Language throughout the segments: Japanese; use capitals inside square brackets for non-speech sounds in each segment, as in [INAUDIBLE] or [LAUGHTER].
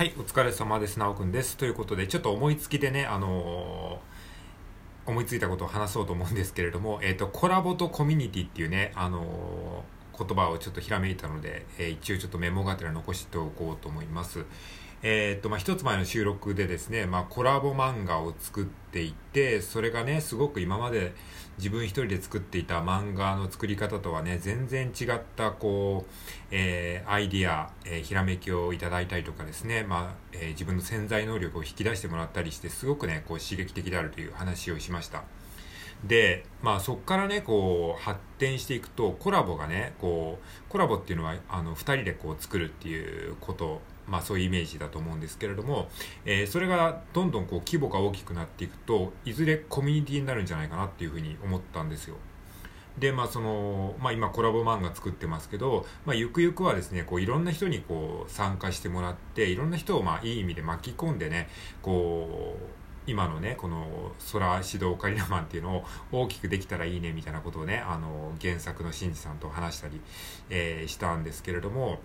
はい、お疲れ様です。なおくんです。ということで、ちょっと思いつきでね、あのー思いついたことを話そうと思うんですけれども、えっ、と、コラボとコミュニティっていうね、あのー言葉をちょっとひらめいたので、えー一応ちょっとメモがてら残しておこうと思います。えっ、と、まあ、一つ前の収録でですね、まあ、コラボ漫画を作っていて、それがね、すごく今まで自分一人で作っていた漫画の作り方とはね、全然違った、こう、えーアイディア、えーひらめきをいただいたりとかですね、まあ、えー自分の潜在能力を引き出してもらったりして、すごくね、こう刺激的であるという話をしました。で、まあそこからね、こう発展していくと、コラボがね、こう、コラボっていうのは、あの、二人でこう作るっていうこと、まあそういうイメージだと思うんですけれども、えーそれがどんどんこう規模が大きくなっていくと、いずれコミュニティになるんじゃないかなっていうふうに思ったんですよ。で、まあその、まあ今コラボ漫画作ってますけど、まあゆくゆくはですね、こういろんな人にこう参加してもらって、いろんな人をまあいい意味で巻き込んでね、こう、今のね、この空指導カリナマンっていうのを大きくできたらいいねみたいなことをね、あの、原作の新次さんと話したり、えーしたんですけれども、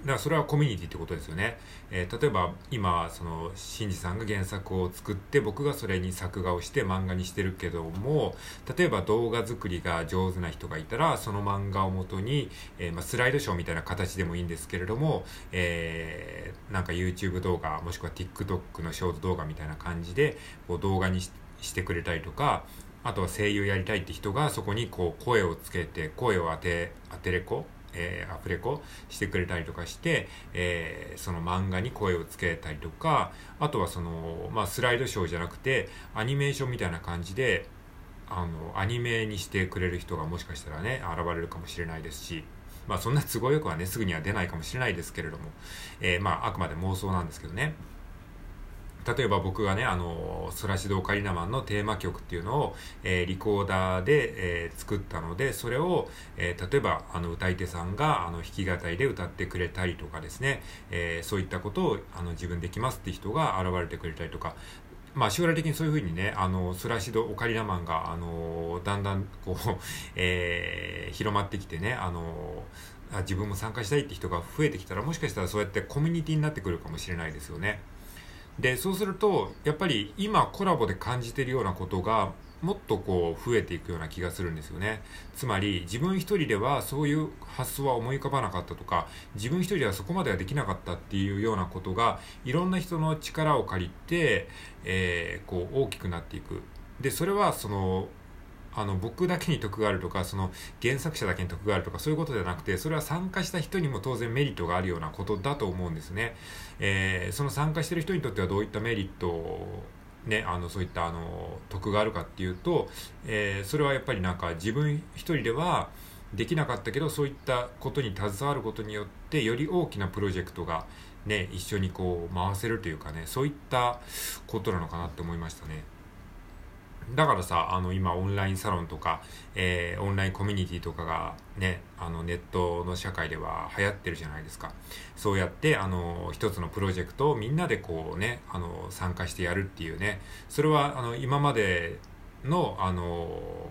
だからそれはコミュニティってことですよね。えー例えば今、その、新次さんが原作を作って、僕がそれに作画をして漫画にしてるけども、例えば動画作りが上手な人がいたら、その漫画をもとに、えーまあ、スライドショーみたいな形でもいいんですけれども、えーなんか YouTube 動画、もしくは TikTok のショート動画みたいな感じで、こう動画にししてくれたりとか、あとは声優やりたいって人がそこにこう声をつけて、声を当て、当てれこえーアフレコしてくれたりとかして、えーその漫画に声をつけたりとか、あとはその、まあ、スライドショーじゃなくて、アニメーションみたいな感じで、あの、アニメにしてくれる人がもしかしたらね、現れるかもしれないですし、まあそんな都合よくはね、すぐには出ないかもしれないですけれども、えーまああくまで妄想なんですけどね。例えば僕がね、あの、ソラシドオカリナマンのテーマ曲っていうのを、えーリコーダーで、えー作ったので、それを、えー例えば、あの、歌い手さんが、あの、弾き語りで歌ってくれたりとかですね、えーそういったことを、あの、自分できますって人が現れてくれたりとか、まあ将来的にそういうふうにね、あの、ソラシドオカリナマンが、あの、だんだん、こう、[LAUGHS] え広まってきてね、あの、自分も参加したいって人が増えてきたら、もしかしたらそうやってコミュニティになってくるかもしれないですよね。で、そうすると、やっぱり今コラボで感じてるようなことが、もっとこう増えていくような気がするんですよね。つまり自分一人ではそういう発想は思い浮かばなかったとか、自分一人ではそこまではできなかったっていうようなことが、いろんな人の力を借りて、えーこう大きくなっていく。で、それはその、あの僕だけに得があるとかその原作者だけに得があるとかそういうことじゃなくてそれは参加した人にも当然メリットがあるようなことだと思うんですね、えーその参加してる人にとってはどういったメリットをね、あのそういったあの得があるかっていうと、えーそれはやっぱりなんか自分一人ではできなかったけどそういったことに携わることによってより大きなプロジェクトがね一緒にこう回せるというかねそういったことなのかなって思いましたね。だからさ、あの、今、オンラインサロンとか、えーオンラインコミュニティとかがね、あの、ネットの社会では流行ってるじゃないですか。そうやって、あの、一つのプロジェクトをみんなでこうね、あの、参加してやるっていうね、それは、あの、今までの、あの、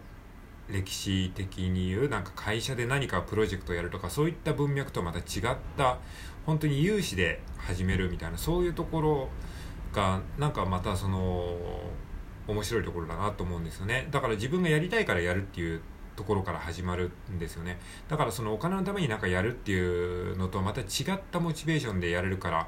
歴史的に言う、なんか会社で何かプロジェクトをやるとか、そういった文脈とまた違った、本当に有志で始めるみたいな、そういうところが、なんかまたその、面白いところだなと思うんですよね。だから自分がやりたいからやるっていうところから始まるんですよね。だからそのお金のためになんかやるっていうのとはまた違ったモチベーションでやれるから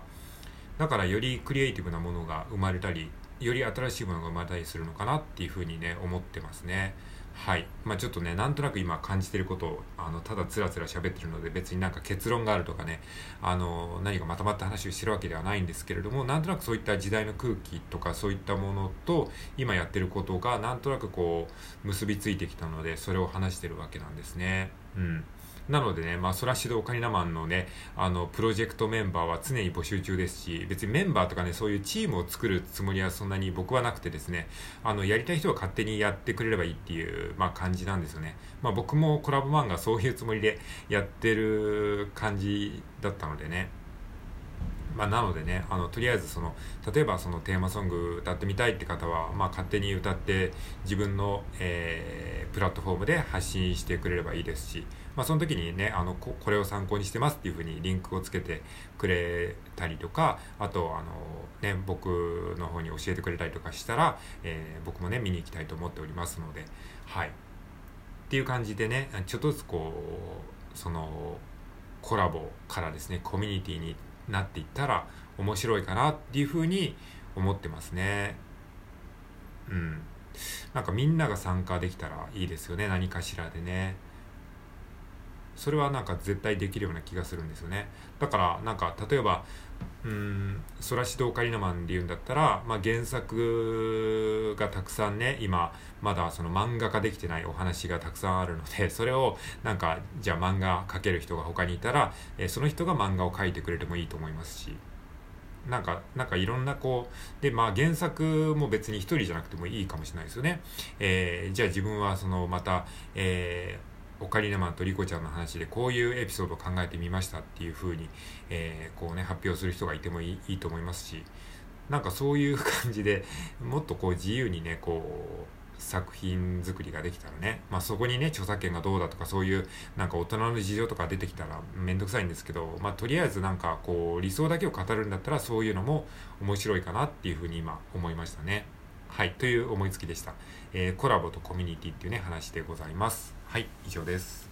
だからよりクリエイティブなものが生まれたりより新しいものが生まれたりするのかなっていうふうにね思ってますね。はい。まあちょっとねなんとなく今感じてることをあのただつらつら喋ってるので別になんか結論があるとかねあの何かまとまった話をしてるわけではないんですけれどもなんとなくそういった時代の空気とかそういったものと今やってることがなんとなくこう結びついてきたのでそれを話してるわけなんですね。うん。なのでね、まあ、ソラシドオカリナマンのね、あの、プロジェクトメンバーは常に募集中ですし、別にメンバーとかね、そういうチームを作るつもりはそんなに僕はなくてですね、あの、やりたい人は勝手にやってくれればいいっていう、まあ、感じなんですよね。まあ、僕もコラボ漫画そういうつもりでやってる感じだったのでね。まあ、なのでね、あの、とりあえずその、例えばそのテーマソング歌ってみたいって方は、まあ、勝手に歌って自分の、えープラットフォームで発信してくれればいいですし、まあ、その時にねあのこれを参考にしてますっていうふうにリンクをつけてくれたりとかあとあの、ね、僕の方に教えてくれたりとかしたら、えー、僕もね見に行きたいと思っておりますのではい。っていう感じでねちょっとずつこうそのコラボからですねコミュニティになっていったら面白いかなっていうふうに思ってますね。うん。なんかみんなが参加できたらいいですよね何かしらでね。それはなんか絶対できるような気がするんですよねだからなんか例えばうんソラシドオカリナマンで言うんだったら、まあ、原作がたくさんね今まだその漫画化できてないお話がたくさんあるので [LAUGHS] それをなんかじゃあ漫画描ける人が他にいたら、え、その人が漫画を描いてくれてもいいと思いますしなんか、なんかいろんなこう、で、まあ原作も別に一人じゃなくてもいいかもしれないですよね。えー、じゃあ自分はそのまた、えー、オカリナマンとリコちゃんの話でこういうエピソードを考えてみましたっていうふうに、えー、こうね、発表する人がいてもいいと思いますし、なんかそういう感じでもっとこう自由にね、こう、作品作りができたらね、まあ、そこにね著作権がどうだとかそういうなんか大人の事情とか出てきたら面倒くさいんですけど、まあ、とりあえずなんかこう理想だけを語るんだったらそういうのも面白いかなっていうふうに今思いましたね。はい、という思いつきでした。えー、コラボとコミュニティっていうね話でございます。はい、以上です。